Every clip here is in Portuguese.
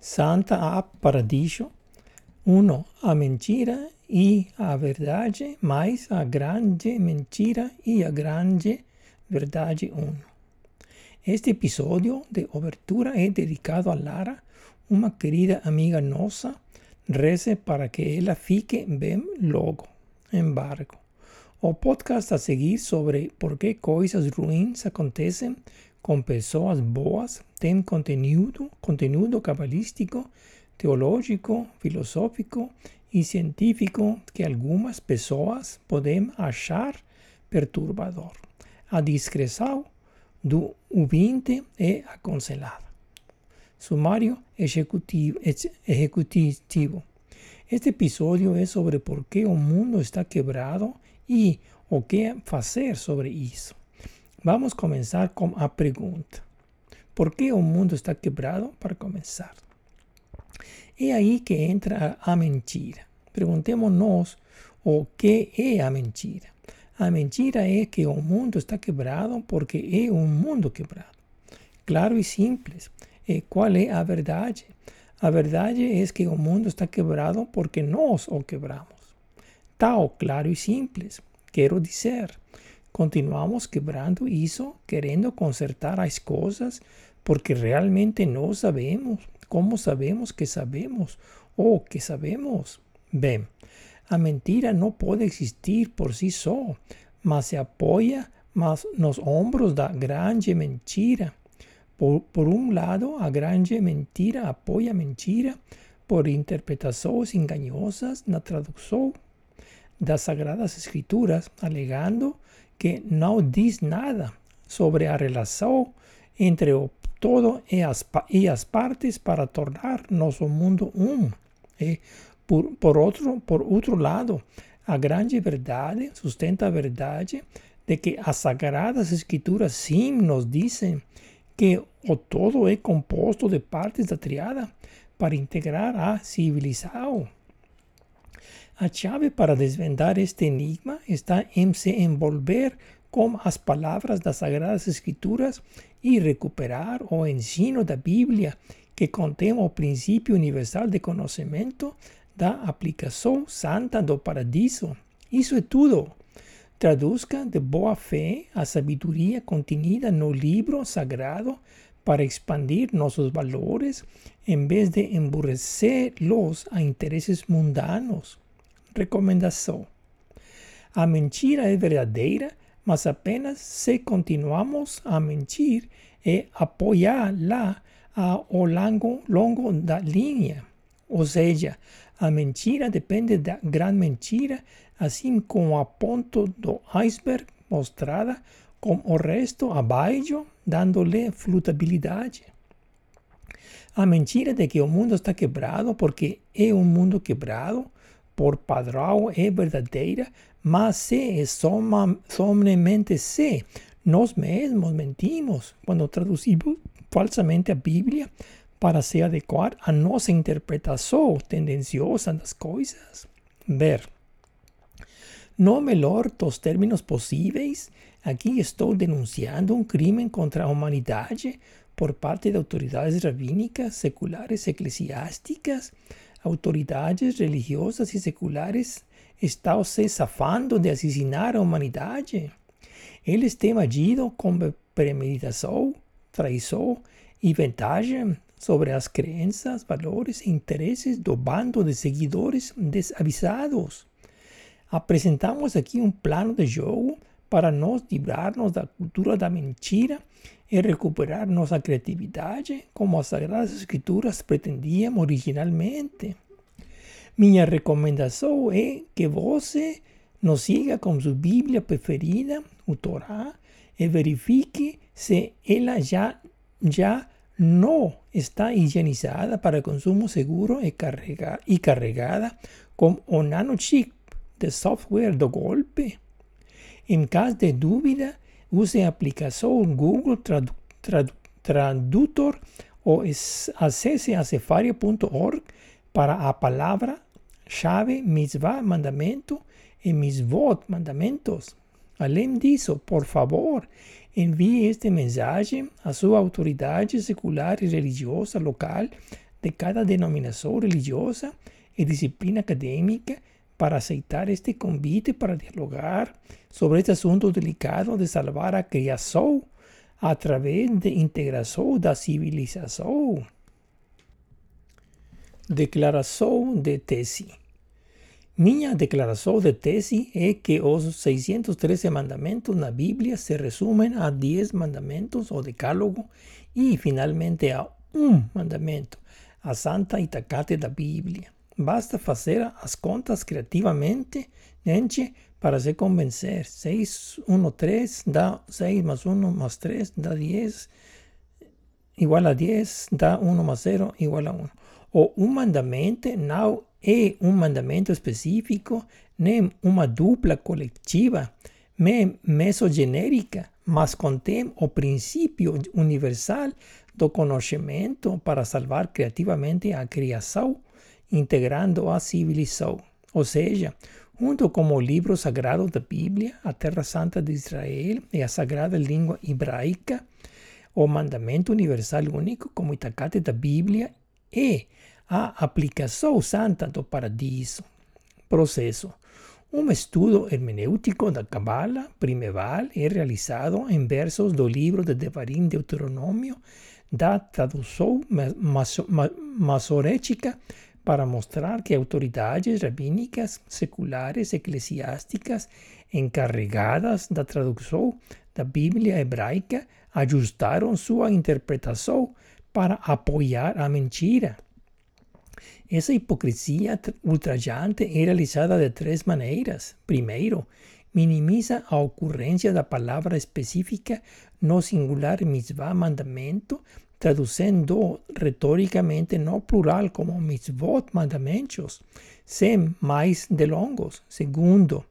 Santa a Paradiso. 1. A mentira e a verdade, mais a grande mentira e a grande verdade 1. Este episódio de obertura é dedicado a Lara, uma querida amiga nossa. Reze para que ela fique bem logo. Embargo. O podcast a seguir sobre por que coisas ruins acontecem com pessoas boas tem conteúdo, conteúdo cabalístico, teológico, filosófico e científico que algumas pessoas podem achar perturbador. A discreção do ouvinte é aconselhada. Sumário executivo, executivo. Este episódio é sobre por que o mundo está quebrado e o que fazer sobre isso. Vamos começar com a pergunta: Por que o mundo está quebrado? Para começar. É aí que entra a mentira. Perguntemos-nos o que é a mentira. A mentira é que o mundo está quebrado porque é um mundo quebrado. Claro e simples. E qual é a verdade? A verdade é que o mundo está quebrado porque nós o quebramos. Tal, claro e simples. Quero dizer, continuamos quebrando isso, querendo consertar as coisas, porque realmente não sabemos como sabemos que sabemos ou que sabemos. Bem, a mentira não pode existir por si só, mas se apoia mas nos ombros da grande mentira. Por, por um lado, a grande mentira apoia a mentira por interpretações enganosas na tradução das Sagradas Escrituras, alegando que não diz nada sobre a relação entre o todo e as, e as partes para tornar nosso mundo um. E por, por, outro, por outro lado, a grande verdade sustenta a verdade de que as Sagradas Escrituras sim nos dizem que o todo é composto de partes da triada para integrar a civilização. A chave para desvendar este enigma está em se envolver com as palavras das Sagradas Escrituras e recuperar o ensino da Bíblia que contém o princípio universal de conhecimento da aplicação santa do paradiso. Isso é tudo. Traduzca de boa fé a sabedoria contenida no livro sagrado para expandir nossos valores em vez de emburrecê-los a interesses mundanos. Recomendação: A mentira é verdadeira, mas apenas se continuamos a mentir e apoiá-la ao longo, longo da linha. Ou seja, a mentira depende da grande mentira assim como a ponto do iceberg mostrada com o resto abaixo, dando-lhe flutabilidade. A mentira de que o mundo está quebrado porque é um mundo quebrado por padrão é verdadeira, mas se é somente se nós mesmos mentimos quando traduzimos falsamente a Bíblia para se adequar à nossa interpretação tendenciosa das coisas. Ver. No melhor dos términos possíveis, aqui estou denunciando um crime contra a humanidade por parte de autoridades rabínicas, seculares, eclesiásticas, autoridades religiosas e seculares estão se safando de assassinar a humanidade. Eles têm agido com premeditação, traição e vantagem sobre as crenças, valores e interesses do bando de seguidores desavisados. Apresentamos aqui um plano de jogo para nos livrarmos da cultura da mentira e recuperar nossa criatividade como as Sagradas Escrituras pretendiam originalmente. Minha recomendação é que você nos siga com sua Bíblia preferida, o Torá, e verifique se ela já, já não está higienizada para consumo seguro e, carrega, e carregada com o nanochip de software do golpe. Em caso de dúvida, use a aplicação Google Tradu Tradu Tradutor ou acesse a cefaria.org para a palavra-chave mitzvah, mandamento, e mitzvot, mandamentos. Além disso, por favor, envie esta mensagem à sua autoridade secular e religiosa local de cada denominação religiosa e disciplina acadêmica para aceitar este convite para dialogar sobre este assunto delicado de salvar a criação através de integração da civilização. Declaração de tese. Minha declaração de tese é que os 613 mandamentos na Bíblia se resumem a 10 mandamentos, o decálogo, e finalmente a um mandamento, a santa itacate da Bíblia. Basta fazer as contas criativamente, gente, para se convencer. 6, 1, 3 dá 6 mais 1 mais 3 dá 10, igual a 10, dá 1 mais 0 igual a 1. O um mandamento não é um mandamento específico, nem uma dupla coletiva, nem mesogenérica, mas contém o princípio universal do conhecimento para salvar criativamente a criação, integrando a civilização. Ou seja, junto com o livro sagrado da Bíblia, a Terra Santa de Israel e a sagrada língua hebraica, o mandamento universal único como itacate da Bíblia é a aplicação santa do paradiso. Processo. Um estudo hermenêutico da Cabala primeval é realizado em versos do livro de Devarim Deuteronômio da tradução masorética para mostrar que autoridades rabínicas, seculares, eclesiásticas encarregadas da tradução da Bíblia hebraica ajustaram sua interpretação para apoiar a mentira. Essa hipocrisia ultrajante é realizada de três maneiras. Primeiro, minimiza a ocorrência da palavra específica no singular mitzvah mandamento, traduzindo retoricamente no plural como mitzvot mandamentos, sem mais delongos. Segundo,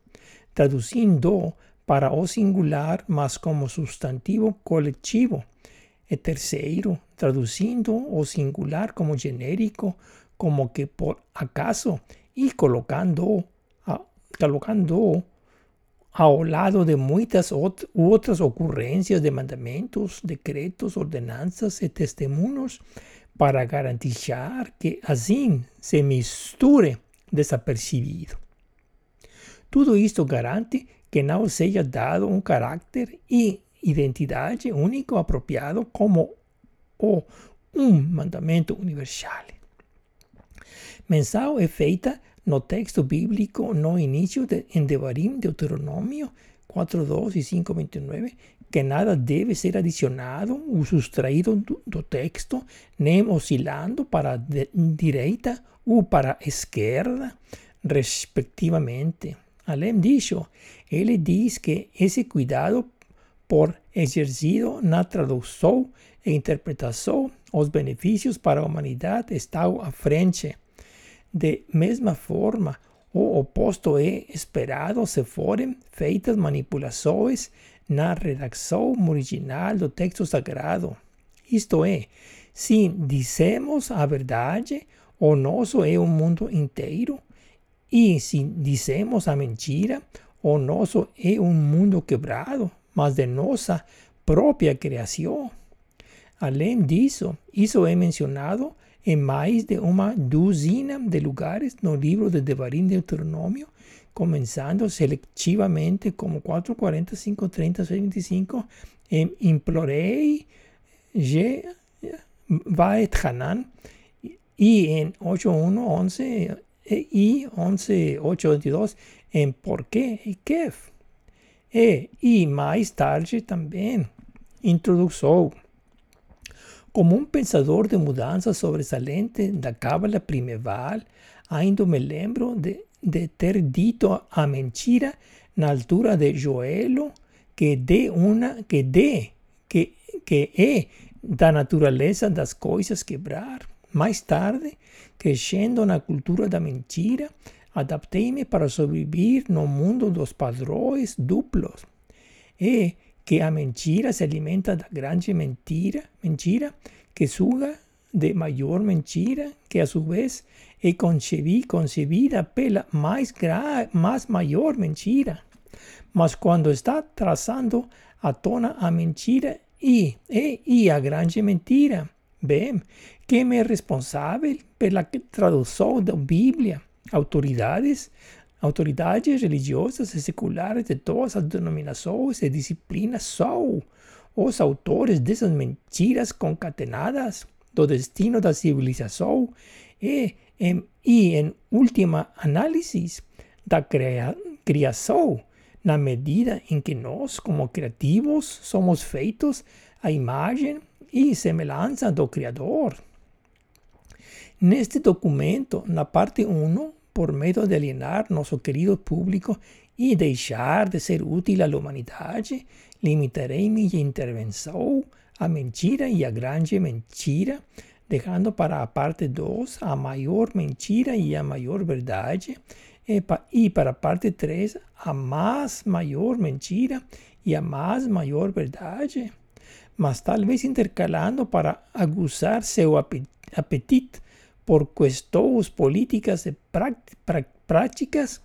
traduzindo para o singular, mas como substantivo coletivo. E terceiro, traduzindo o singular como genérico, como que por acaso, e colocando, a, colocando ao lado de muitas outras ocorrências de mandamentos, decretos, ordenanças e testemunhos para garantir que assim se misture desapercebido. Tudo isto garante que não seja dado um caráter e identidade único apropriado como o um mandamento universal. Menção é feita no texto bíblico no início de, em Devarim, Deuteronômio 4.2 e 5.29, que nada deve ser adicionado ou sustraído do, texto, nem oscilando para a direita ou para esquerda, respectivamente. Além disso, ele diz que esse cuidado por exercido na tradução e interpretação, os benefícios para a humanidade estão à frente. De mesma forma, o oposto é esperado se forem feitas manipulações na redação original do texto sagrado. Isto é, se dizemos a verdade, o nosso é o mundo inteiro, e se dizemos a mentira, o nosso é um mundo quebrado, mas de nossa própria criação. Além disso, isso é mencionado em mais de uma dúzina de lugares no livro de Devarim Deuteronômio, começando seletivamente como 4, 40, 5, 30, 6, 25, em implorei, je, vaet Hanan, e em 8, 1, 11 e 11, 8, 22, em porquê e kef. E, e mais tarde também, introdução. Como um pensador de mudança sobressalente da Cábala primeval, ainda me lembro de, de ter dito a mentira na altura de Joelo que de uma que de que, que é da natureza das coisas quebrar. Mais tarde, crescendo na cultura da mentira, adaptei-me para sobreviver no mundo dos padrões duplos. E que a mentira se alimenta da grande mentira, mentira que suga de maior mentira, que a su vez é concebida pela mais, mais maior mentira. Mas quando está traçando a tona a mentira e, e, e a grande mentira, Bem, quem é responsável pela tradução da Bíblia? Autoridades, autoridades religiosas e seculares de todas as denominações e disciplinas são os autores dessas mentiras concatenadas do destino da civilização e, em, e em última análise, da cria, criação, na medida em que nós, como criativos, somos feitos à imagem e semelhança do Criador. Neste documento, na parte 1, por medo de alienar nosso querido público e deixar de ser útil à humanidade, limitarei minha intervenção à mentira e à grande mentira, deixando para a parte 2 a maior mentira e a maior verdade, e para a parte 3 a mais maior mentira e a mais maior verdade, mas talvez intercalando para aguçar seu apetite por questões políticas e práticas,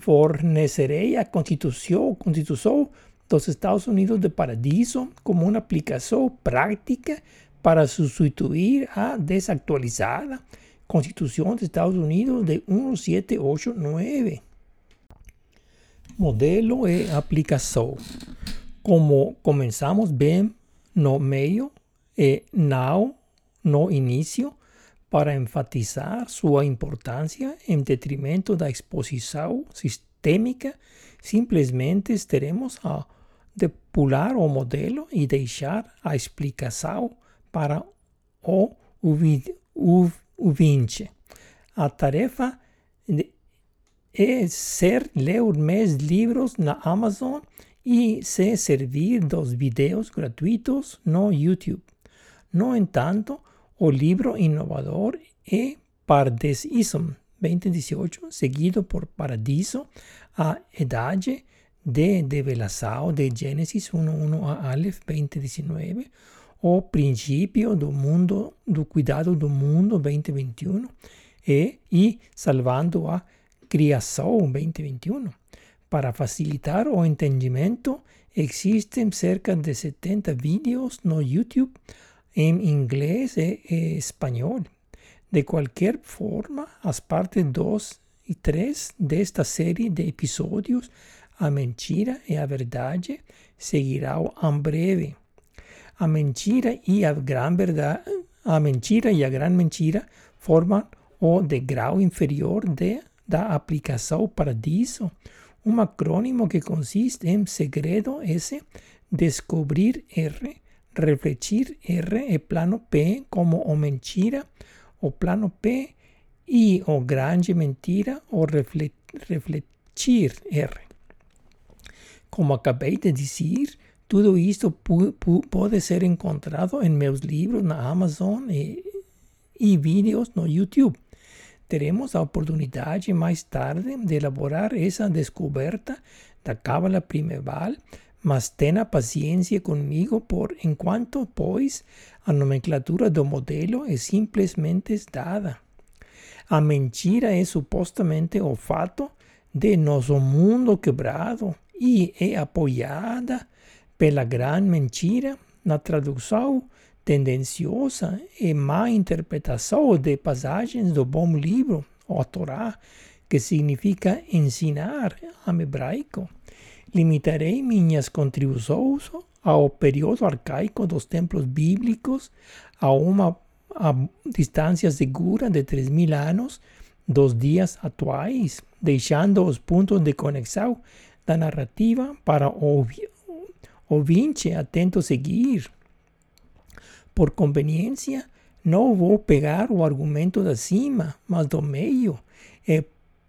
fornecerei a Constituição, Constituição dos Estados Unidos de Paradiso como uma aplicação prática para substituir a desactualizada Constituição dos Estados Unidos de 1789. Modelo e aplicação. Como começamos bem no meio e não no início, para enfatizar sua importância em detrimento da exposição sistêmica, simplesmente teremos a de pular o modelo e deixar a explicação para o ouvinte. A tarefa é ser ler mais livros na Amazon e se servir dos vídeos gratuitos no YouTube. No entanto, o livro inovador é Pardeism 2018, seguido por Paradiso, a Idade de Develação de Gênesis 1.1 a Aleph 2019, o Princípio do Mundo, do Cuidado do Mundo 2021 e, e Salvando a Criação 2021. Para facilitar o entendimento, existem cerca de 70 vídeos no YouTube em inglês e, e espanhol. De qualquer forma, as partes 2 e 3 desta série de episódios, A Mentira e a Verdade, seguirão em breve. A mentira e a gran verdade, a mentira e a gran mentira formam o degrau inferior de, da aplicação paradiso, um acrônimo que consiste em segredo S, descobrir R, refletir R e plano P como o mentira, o plano P e o grande mentira ou refletir R. Como acabei de dizer, tudo isto pode ser encontrado em meus livros na Amazon e, e vídeos no YouTube. Teremos a oportunidade mais tarde de elaborar essa descoberta da cábala primeval mas tenha paciência comigo por enquanto, pois a nomenclatura do modelo é simplesmente dada. A mentira é supostamente o fato de nosso mundo quebrado e é apoiada pela grande mentira na tradução tendenciosa e má interpretação de passagens do bom livro, o Torá, que significa ensinar em hebraico. Limitarei minhas contribuições ao período arcaico dos templos bíblicos a uma a distância segura de 3 mil anos dos dias atuais, deixando os pontos de conexão da narrativa para o ouvinte atento seguir. Por conveniência, não vou pegar o argumento da cima, mas do meio, e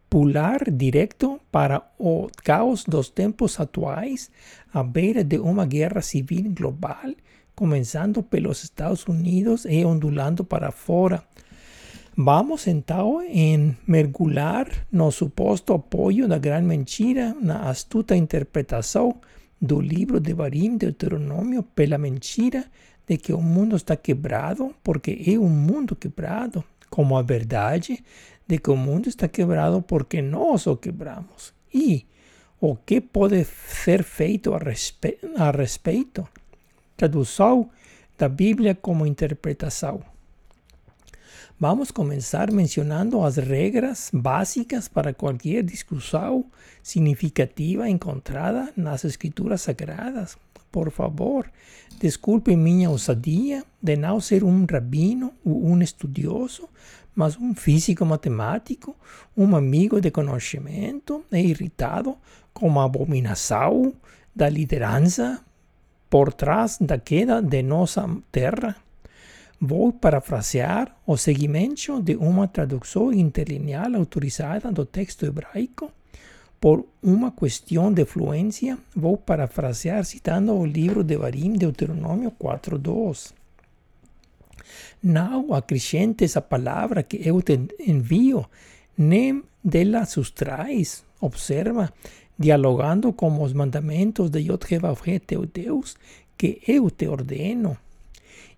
pular direto para o caos dos tempos atuais, à beira de uma guerra civil global, começando pelos Estados Unidos e ondulando para fora. Vamos então em mergulhar no suposto apoio da grande mentira na astuta interpretação do livro de Barim Deuteronômio pela mentira de que o mundo está quebrado, porque é um mundo quebrado, como a verdade de que o mundo está quebrado porque nós o quebramos. E o que pode ser feito a, respe a respeito? Tradução da Bíblia como interpretação. Vamos começar mencionando as regras básicas para qualquer discussão significativa encontrada nas Escrituras Sagradas. Por favor, desculpe minha ousadia de não ser um rabino ou um estudioso, mas um físico matemático, um amigo de conhecimento e irritado com a abominação da liderança por trás da queda de nossa terra. Vou parafrasear o segmento de uma tradução interlineal autorizada do texto hebraico. Por uma questão de fluência, vou parafrasear citando o livro de Barim, Deuteronômio 4.2. Não acrescentes a palavra que eu te envio, nem dela sustrais. Observa, dialogando com os mandamentos de Yod-Heh teu Deus, que eu te ordeno.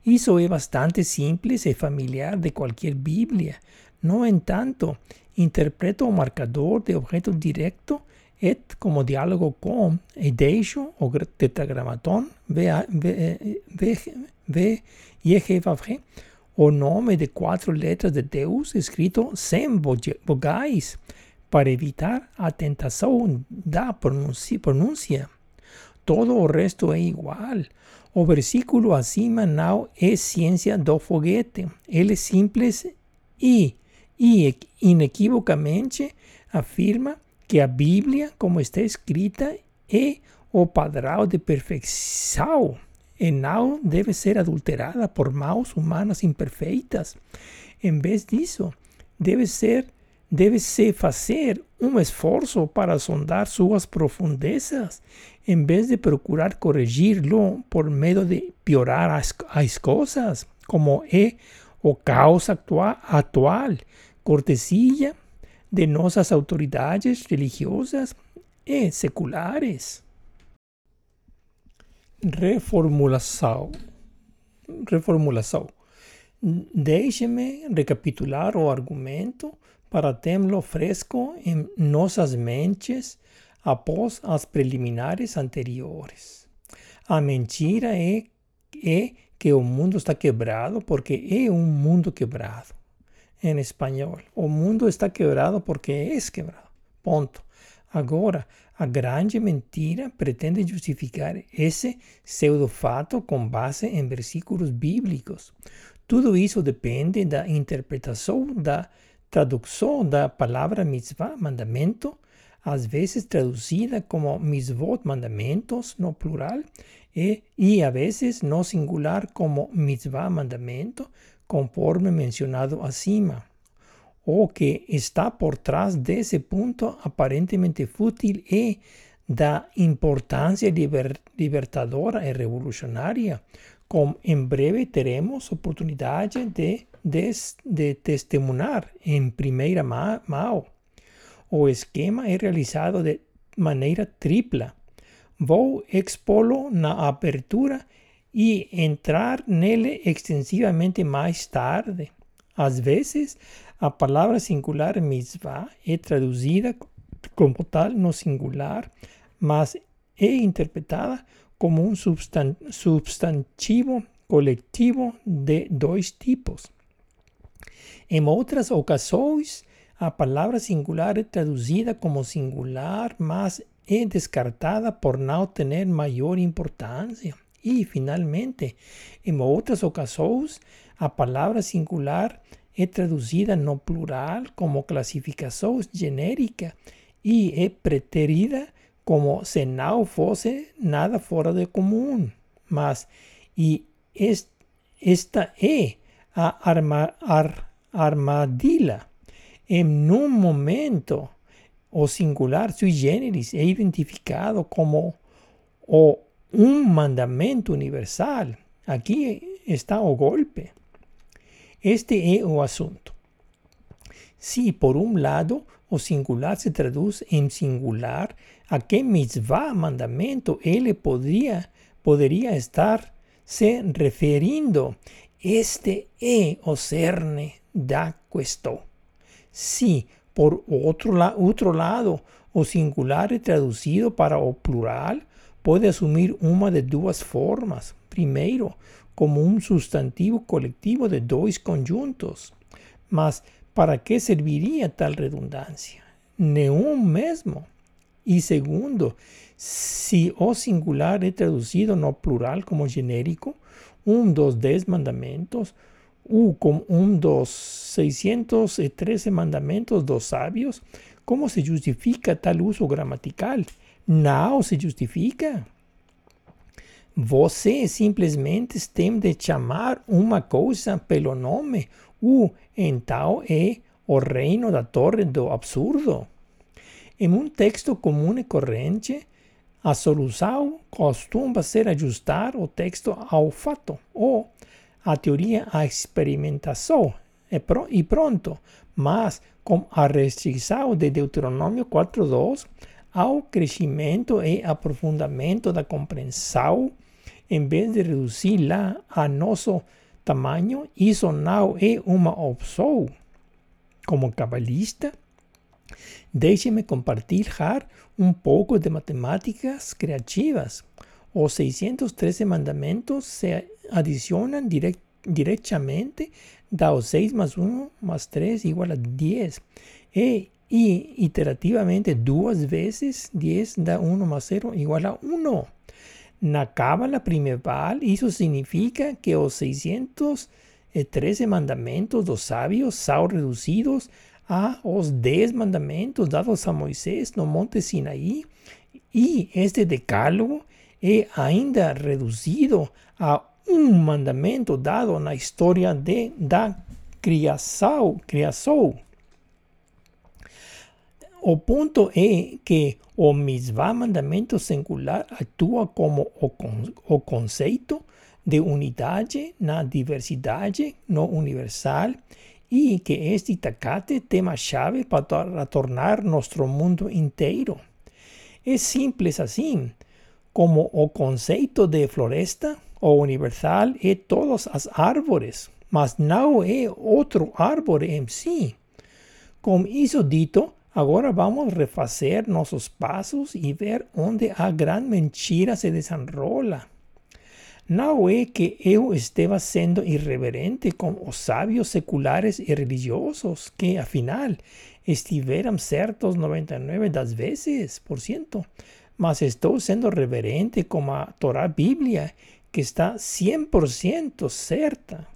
Isso é bastante simples e familiar de qualquer Bíblia. No entanto, interpreto o marcador de objeto direto et como diálogo com e deixo o tetragramaton VJVG, o nome de quatro letras de Deus escrito sem vogais, para evitar a tentação da pronúncia. Todo o resto é igual. O versículo acima não é ciência do foguete. Ele é simples e, e inequivocamente afirma que a Bíblia, como está escrita, é o padrão de perfeição e não deve ser adulterada por mãos humanas imperfeitas. Em vez disso, deve ser deve-se fazer um esforço para sondar suas profundezas, em vez de procurar corrigir-lo por medo de piorar as, as coisas, como é o caos atual cortesia de nossas autoridades religiosas e seculares. Reformulação. Reformulação. Deixe-me recapitular o argumento para terlo fresco em nossas mentes após as preliminares anteriores. A mentira é, é que o mundo está quebrado porque é um mundo quebrado. Em espanhol, o mundo está quebrado porque é quebrado. Ponto. Agora, a grande mentira pretende justificar esse pseudo-fato com base em versículos bíblicos. Tudo isso depende da interpretação da tradução da palavra mitzvah, mandamento, às vezes traduzida como mitzvot, mandamentos, no plural, e, e a vezes no singular como mitzvah, mandamento, conforme mencionado acima. O que está por trás desse ponto aparentemente fútil é da importância liber, libertadora e revolucionária, como em breve teremos oportunidade de de, de testemunhar em primeira mão. O esquema é realizado de maneira tripla. Vou expô-lo na abertura e entrar nele extensivamente mais tarde. Às vezes, a palavra singular mitzvah é traduzida como tal no singular, mas é interpretada como um substantivo coletivo de dois tipos. Em outras ocasiões, a palavra singular é traduzida como singular, mas é descartada por não ter maior importância. E, finalmente, em outras ocasiões, a palavra singular é traduzida no plural como classificação genérica e é preterida como se não fosse nada fora de comum. Mas, e esta é a arma, ar, armadilha. En un momento, o singular sui generis é identificado como o um mandamento universal. Aqui está o golpe. Este é o assunto. Se, por um lado, o singular se traduz em singular, a que mitzvah, mandamento, ele poderia, poderia estar se referindo. Este é o cerne da questo. Si, por outro, la outro lado, o singular é traduzido para o plural, pode assumir uma de duas formas. Primeiro, como un sustantivo colectivo de dos conjuntos. Mas, ¿para qué serviría tal redundancia? Neum mesmo. Y segundo, si o singular es traducido no plural como genérico, un dos dez mandamentos, u con un dos seiscientos trece mandamentos dos sabios, ¿cómo se justifica tal uso gramatical? No se justifica. Você simplesmente tem de chamar uma coisa pelo nome, o então é o reino da torre do absurdo. Em um texto comum e corrente, a solução costuma ser ajustar o texto ao fato, ou a teoria à experimentação, e pronto. Mas, com a restrição de Deuteronômio 4.2, ao crescimento e aprofundamento da compreensão, em vez de reduzi-la a nosso tamanho, isso não é uma opção. Como cabalista, deixe-me compartilhar um pouco de matemáticas criativas. Os 613 mandamentos se adicionam direct, diretamente da 6 mais 1 mais 3 igual a 10. E, e iterativamente duas vezes 10 dá 1 mais 0 igual a 1. Na Cábala primeval, isso significa que os 613 mandamentos dos sábios são reduzidos a os 10 mandamentos dados a Moisés no Monte Sinaí e este decálogo é ainda reduzido a um mandamento dado na história de, da criação, criação. O ponto é que o mitzvah mandamento singular atua como o, con o conceito de unidade na diversidade no universal e que este tacate tema chave para tornar nosso mundo inteiro. É simples assim, como o conceito de floresta, o universal é todas as árvores, mas não é outro árvore em si. Com isso dito, Agora vamos refazer nossos passos e ver onde a grande mentira se desenrola. Não é que eu esteja sendo irreverente com os sábios seculares e religiosos, que afinal estiveram certos 99 das vezes por cento, mas estou sendo reverente com a Torá Bíblia, que está 100% certa.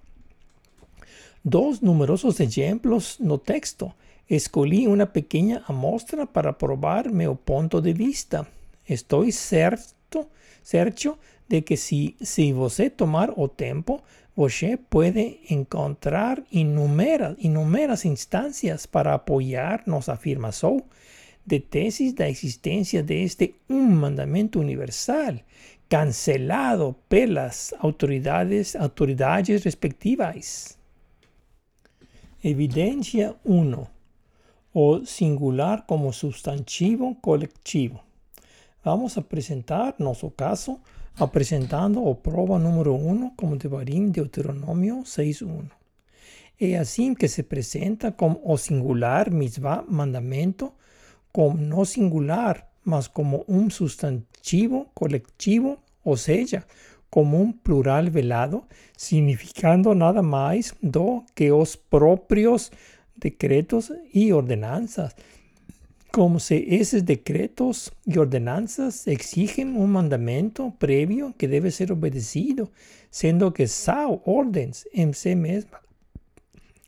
Dos numerosos exemplos no texto Escolhi uma pequena amostra para provar meu ponto de vista. Estou certo, certo de que se, se você tomar o tempo, você pode encontrar inúmeras, inúmeras instâncias para apoiar nossa afirmação de teses da existência deste um mandamento universal, cancelado pelas autoridades, autoridades respectivas. Evidência 1 o singular como sustantivo colectivo. Vamos a presentar nuestro caso apresentando o prova número 1 como devarim Deuteronomio 6.1. Es así que se presenta como o singular misma mandamento como no singular, mas como un sustantivo colectivo, o sea, como un plural velado, significando nada más do que os propios decretos y ordenanzas, como si esos decretos y ordenanzas exigen un mandamiento previo que debe ser obedecido, siendo que son órdenes en sí misma.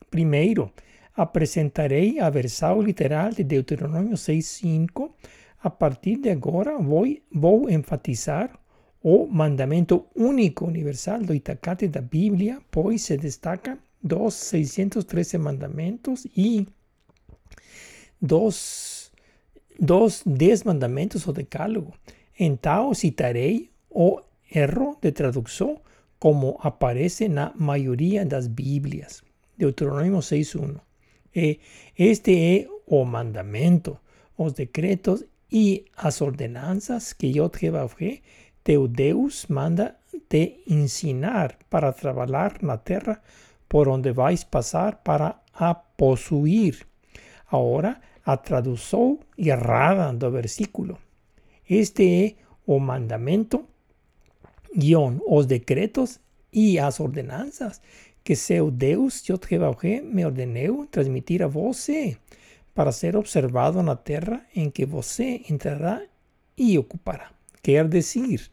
Primero, apresentaré a versado literal de Deuteronomio 6.5. A partir de ahora voy, a enfatizar o mandamento único universal do Itacate da Biblia, pues se destaca dos 613 mandamentos y dos, dos 10 mandamentos o decálogo. Então citarei o erro de traducción como aparece na maioria das Bíblias. Deuteronômio 6.1. E este é o mandamento, os decretos e as ordenanças que Yod teu Deus, manda te ensinar para trabalhar na terra por donde vais pasar para a possuir. Ahora, a tradução errada do versículo. Este é o mandamento, guión, os decretos e as ordenanças que seu Deus, Jeová me ordenou transmitir a você, para ser observado na terra em que você entrará e ocupará. Quer dizer,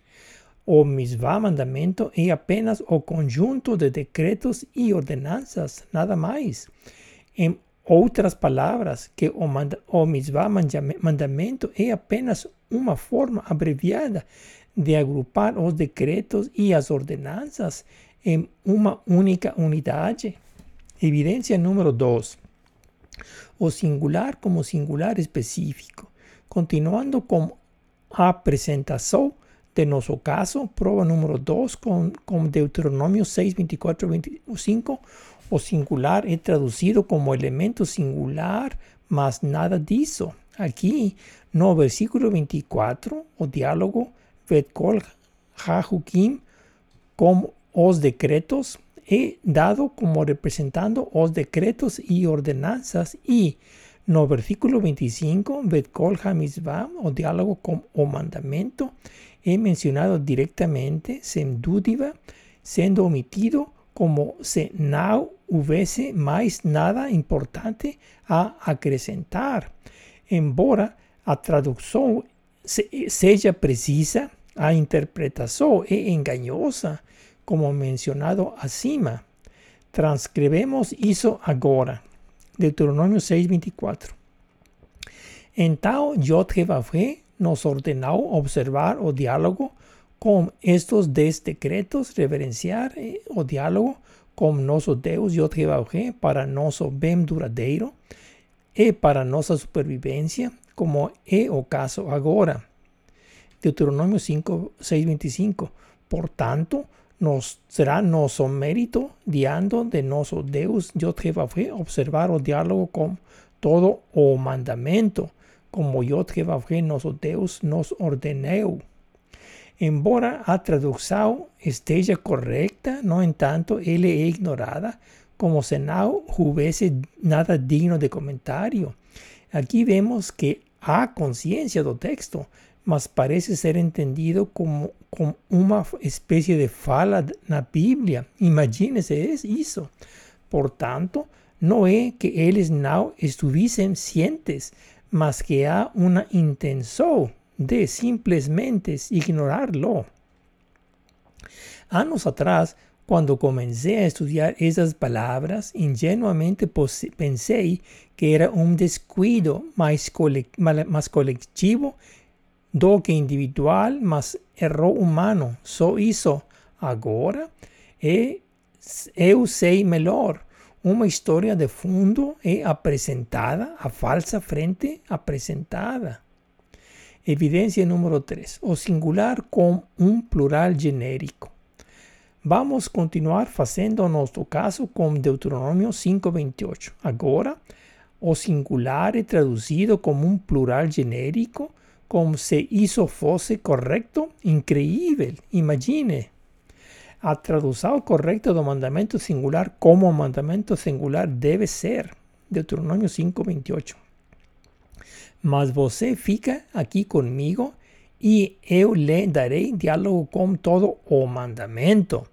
o misvá mandamento é apenas o conjunto de decretos e ordenanças, nada mais. Em outras palavras, que o, manda, o misvá mandamento é apenas uma forma abreviada de agrupar os decretos e as ordenanças em uma única unidade. Evidência número 2. O singular como singular específico. Continuando com a apresentação de nosso caso, prova número 2 com, com Deuteronômio 6, 24 25, o singular é traduzido como elemento singular, mas nada disso. Aqui, no versículo 24, o diálogo Vetkol Hahukim como os decretos é dado como representando os decretos e ordenanças e no versículo 25, Vetkol Hamizvah, o diálogo con o mandamento, he mencionado directamente, sem dúvida, sendo omitido como se no hubiese más nada importante a acrescentar. Embora a traducción seja precisa, a interpretación es engañosa, como mencionado acima. Transcribemos eso agora. Deuteronômio 6:24. Então, Yod nos ordenou observar o diálogo com estes dez decretos, reverenciar eh, o diálogo com nosso Deus Yod para nosso bem duradeiro e para nossa supervivência, como é o caso agora. Deuteronômio 5, 6, 25. Portanto, nos será nosso mérito diante de nosso Deus Yod observar o diálogo com todo o mandamento como yo Jehová nosso Deus nos ordenou. Embora a tradução esteja correcta, no entanto, ela é ignorada como se não houvesse nada digno de comentário. Aqui vemos que há consciência do texto, mas parece ser entendido como, como uma espécie de fala na Bíblia. Imagine-se isso. Portanto, não é que eles não estivessem cientes mas que há uma intenção de simplesmente ignorarlo. Anos atrás, quando comecei a estudar essas palavras, ingenuamente pensei que era um descuido mais, mais coletivo do que individual, mas erro humano. Só isso. Agora, eu sei melhor uma história de fundo é apresentada, a falsa frente apresentada. Evidência número 3. O singular com um plural genérico. Vamos continuar fazendo nosso caso com Deuteronômio 5:28. Agora, o singular é traduzido como um plural genérico, como se isso fosse correto. Incrível, imagine. A tradução correcta do mandamento singular como mandamento singular debe ser. Deuteronômio 5:28. Mas você fica aqui comigo e eu lhe darei diálogo com todo o mandamento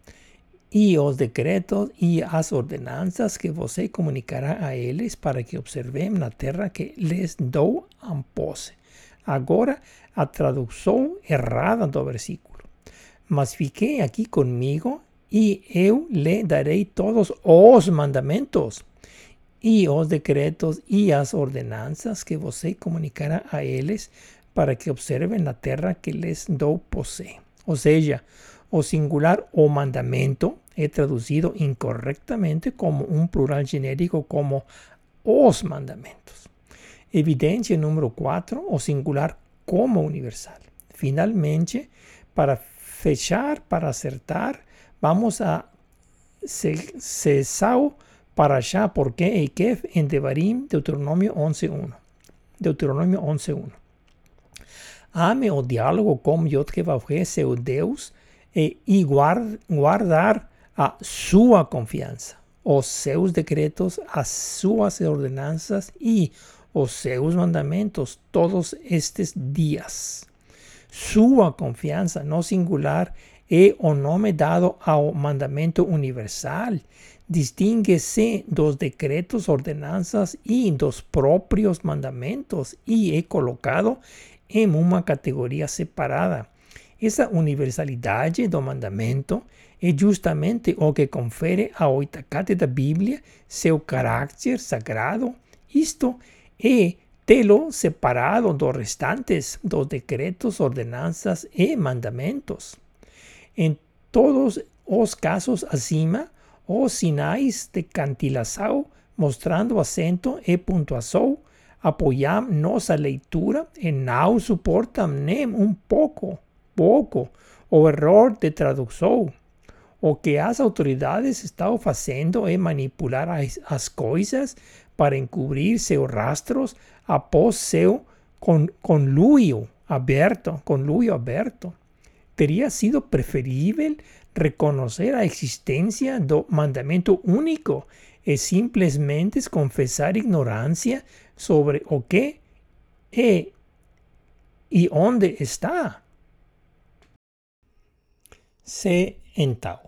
e os decretos e as ordenanças que você comunicará a eles para que observem na terra que les dou a posse. Agora, a tradução errada do versículo mas fique aquí conmigo y eu le daré todos os mandamentos y os decretos y as ordenanzas que você comunicará a eles para que observen la terra que les dou posee. O sea, o singular o mandamento é traducido incorrectamente como un plural genérico como os mandamentos. Evidencia número 4, o singular como universal. Finalmente, para fechar para acertar, vamos a Cesau para allá, porque Eikef en Devarim, Deuteronomio 11.1. Deuteronomio 11.1. Ame o diálogo com Jehová, seu Deus, e, e guard, guardar a sua confiança, os seus decretos, as suas ordenanças e os seus mandamentos todos estes dias. Sua confiança, no singular, é o nome dado ao mandamento universal. Distingue-se dos decretos, ordenanças e dos próprios mandamentos e é colocado em uma categoria separada. Essa universalidade do mandamento é justamente o que confere ao Itacate da Bíblia seu caráter sagrado. Isto é tê-lo separado dos restantes dos decretos, ordenanças e mandamentos. Em todos os casos acima, os sinais de cantilação mostrando acento e pontuação apoiam nossa leitura e não suportam nem um pouco, pouco, o erro de tradução. O que as autoridades estão fazendo é manipular as, as coisas para encobrir seus rastros após seu con, conluio aberto, conluio aberto. Teria sido preferível reconhecer a existência do mandamento único e simplesmente confessar ignorância sobre o que é e onde está. Se então,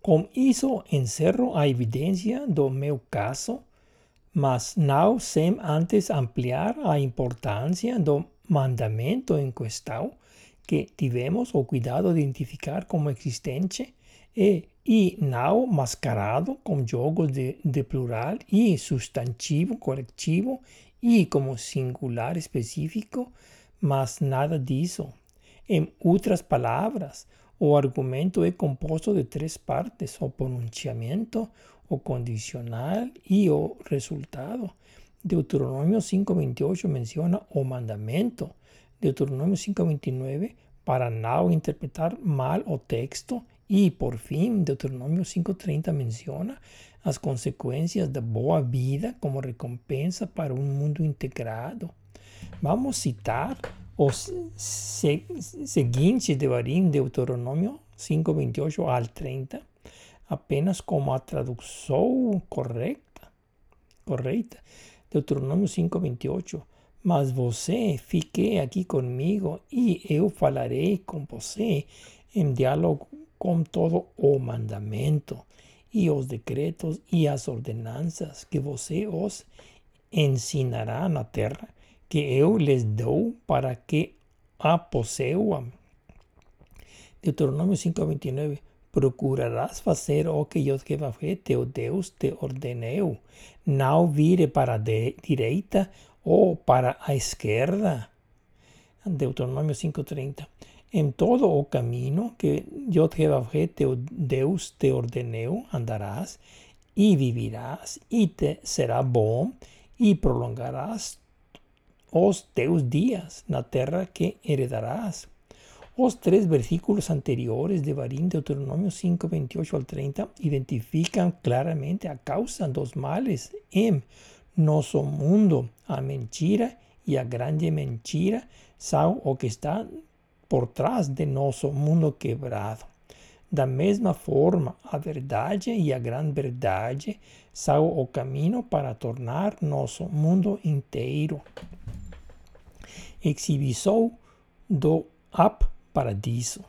com isso encerro a evidência do meu caso, mas não sem antes ampliar a importância do mandamento em questão que tivemos o cuidado de identificar como existente e, e não mascarado com jogos de, de plural e substantivo coletivo e como singular específico, mas nada disso. Em outras palavras, o argumento é composto de três partes: o pronunciamento, o condicional y o resultado. Deuteronomio 5.28 menciona o mandamento. Deuteronomio 5.29 para no interpretar mal o texto. Y por fin, Deuteronomio 5.30 menciona las consecuencias de boa vida como recompensa para un mundo integrado. Vamos a citar os seguintes de Barim, Deuteronomio 5.28 al 30 apenas como a tradução correta. Correta. Deuteronômio 5:28. Mas você fique aqui comigo e eu falarei com você em diálogo com todo o mandamento e os decretos e as ordenanças que você os ensinará na terra que eu lhes dou para que a possuam. Deuteronômio 5:29 procurarás fazer o que Jeová teu Deus te ordeneu. Não vire para a direita ou para a esquerda. Deuteronômio 5.30 Em todo o caminho que Jeová teu Deus te ordeneu, andarás e vivirás, e te será bom, e prolongarás os teus dias na terra que heredarás los tres versículos anteriores de Barín, Deuteronomio 5, 28 al 30, identifican claramente a causa dos males en nuestro mundo, a mentira y a grande mentira, são o que está por trás de nosso mundo quebrado. Da mesma forma, a verdade e a grande verdade são o caminho para tornar nosso mundo inteiro. Exibição do up paradiso.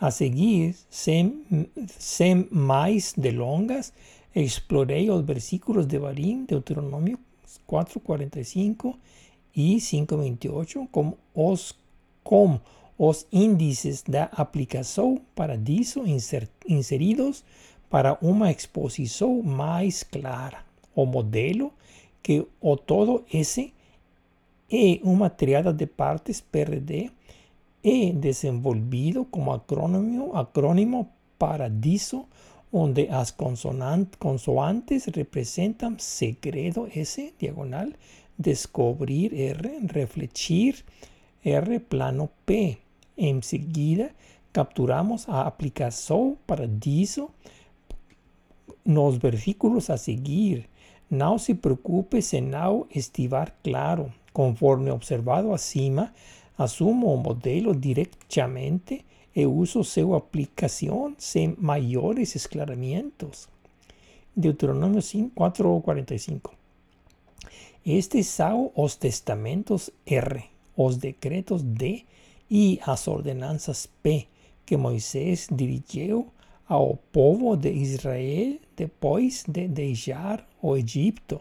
A seguir, sem, sem mais delongas, explorei os versículos de Barim, Deuteronômio 4:45 e 5:28 com os com os índices da aplicação paradiso inseridos para uma exposição mais clara. O modelo que o todo esse é uma triada de partes PRD he desenvolvido como acrónimo, acrónimo Paradiso, donde las consoantes representan segredo S, diagonal, descubrir R, refletir R, plano P. Enseguida capturamos a aplicación Paradiso nos versículos a seguir. No se preocupe se no estivar claro. Conforme observado acima, Asumo o modelo directamente e uso su aplicación sin mayores esclaramientos. Deuteronomio 4:45. Estes são os testamentos R, os decretos D e as ordenanças P, que Moisés dirigiu ao povo de Israel depois de deixar o Egito.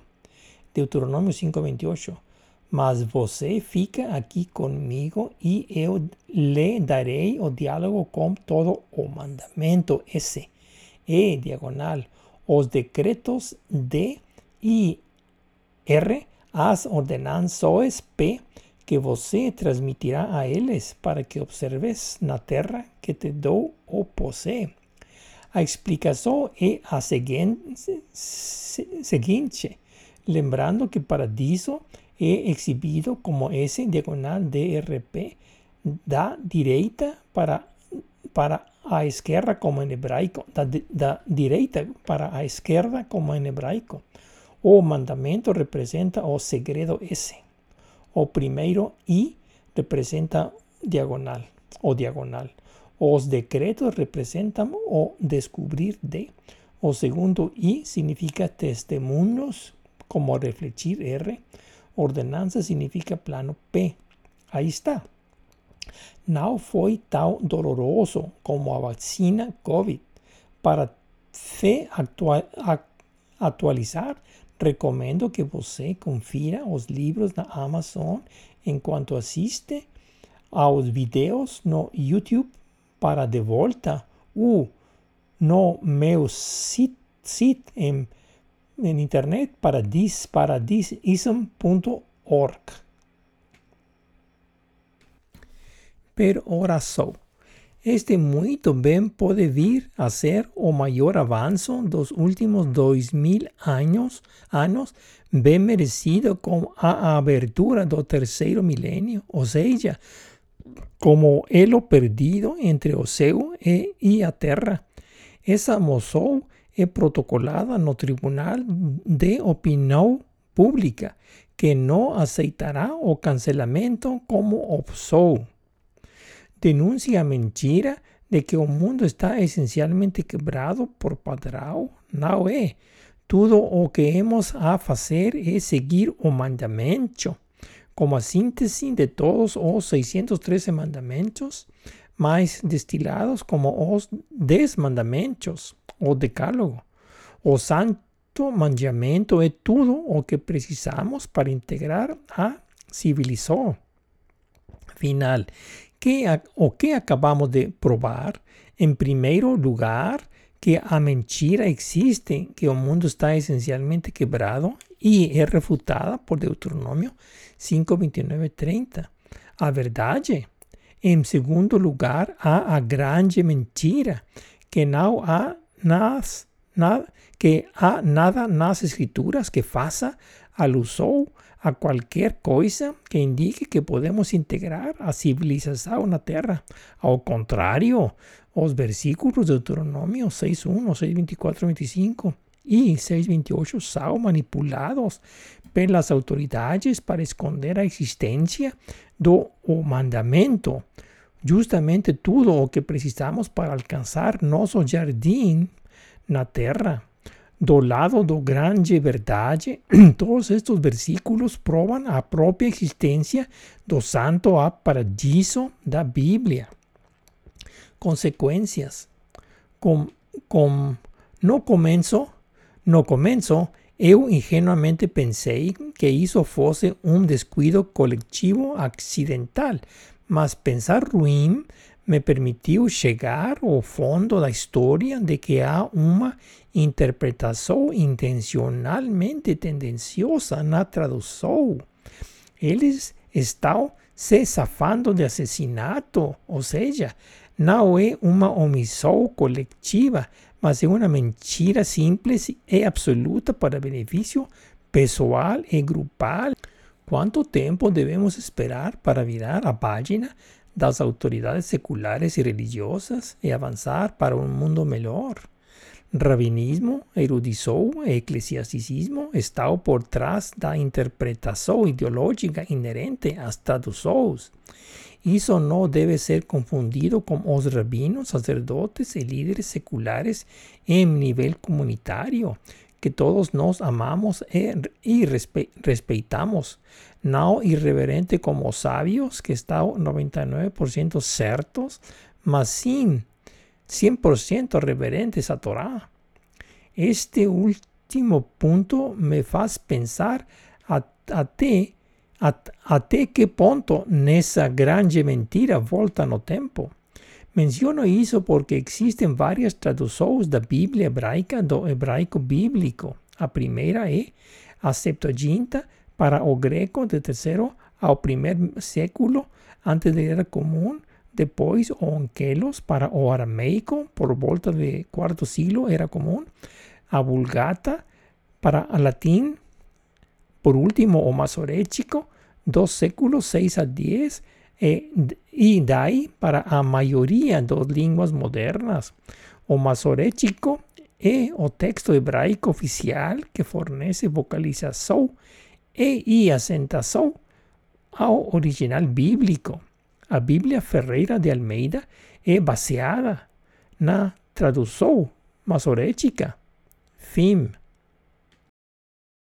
Deuteronômio 5:28. Mas você fica aqui comigo e eu lhe darei o diálogo com todo o mandamento esse. E diagonal, os decretos de I R, as ordenanças P, que você transmitirá a eles para que observes na terra que te dou o posse. A explicação é a seguinte, seguinte lembrando que paradiso é exhibido como esse diagonal DRP da direita para, para a esquerda como em hebraico, da, direita para a esquerda como em hebraico. O mandamento representa o segredo S. O primeiro I representa diagonal o diagonal. Os decretos representan o descubrir de. O segundo I significa testemunhos como refletir R. Ordenança significa plano P. Aí está. Não foi tão doloroso como a vacina COVID. Para se atualizar, recomendo que você confira os livros da Amazon enquanto assiste aos vídeos no YouTube para de volta ou no meu site, site em, em internet paradis, paradisism.org. Per ora só. Este muito bem pode vir a ser o maior avanço dos últimos dois mil anos, anos, bem merecido com a abertura do terceiro milênio, ou seja, como elo perdido entre o céu e, e a terra. Essa moção é protocolada no Tribunal de Opinião Pública, que não aceitará o cancelamento como opção denuncia mentira de que o mundo está essencialmente quebrado por padrão? Não é. Tudo o que hemos a fazer é seguir o mandamento, como a síntese de todos os 613 mandamentos, mais destilados como os 10 mandamentos, o decálogo. O santo mandamento é tudo o que precisamos para integrar a civilização. Final que, o que acabamos de provar? Em primeiro lugar, que a mentira existe, que o mundo está essencialmente quebrado e é refutada por Deuteronômio 5, 29 30. A verdade. Em segundo lugar, a grande mentira, que não há nas, na, que há nada nas escrituras que faça alusão a qualquer coisa que indique que podemos integrar a civilização na Terra. Ao contrário, os versículos de Deuteronômio 6.1, 6.24, 25 e 6.28 são manipulados pelas autoridades para esconder a existência do mandamento. Justamente tudo o que precisamos para alcançar nosso jardim na Terra. do lado do grande verdade, todos estos versículos proban a propia existencia do santo a paradiso da Biblia. Consecuencias. Com, com, no começo, no começo, eu ingenuamente pensei que isso fosse um descuido coletivo accidental, mas pensar ruim me permitiu chegar ao fundo da história de que há uma interpretação intencionalmente tendenciosa na tradução. Eles estão se safando de assassinato, ou seja, não é uma omissão coletiva, mas é uma mentira simples e absoluta para benefício pessoal e grupal. Quanto tempo devemos esperar para virar a página das autoridades seculares y religiosas y avanzar para un mundo mejor. Rabinismo, erudição e eclesiasticismo estão por trás da interpretação ideológica inerente às traduções. Isso não deve ser confundido com os rabinos, sacerdotes e líderes seculares em nível comunitário, que todos nós amamos e respeitamos, não irreverente como sábios que estão 99% certos, mas sim 100% reverentes à Torá. Este último ponto me faz pensar até, até que ponto nessa grande mentira volta no tempo. Menciono isso porque existem várias traduções da Bíblia hebraica do hebraico bíblico. A primeira é a Septuaginta para o greco de terceiro ao primeiro século antes da Era Comum, depois o Onkelos para o arameico por volta do quarto siglo Era Comum, a Vulgata para o latim, por último o masorético, dos séculos 6 a 10, e, e daí para a maioria das línguas modernas. O masorético é o texto hebraico oficial que fornece vocalização e acentação ao original bíblico. A Bíblia Ferreira de Almeida é baseada na tradução masorética. Fim.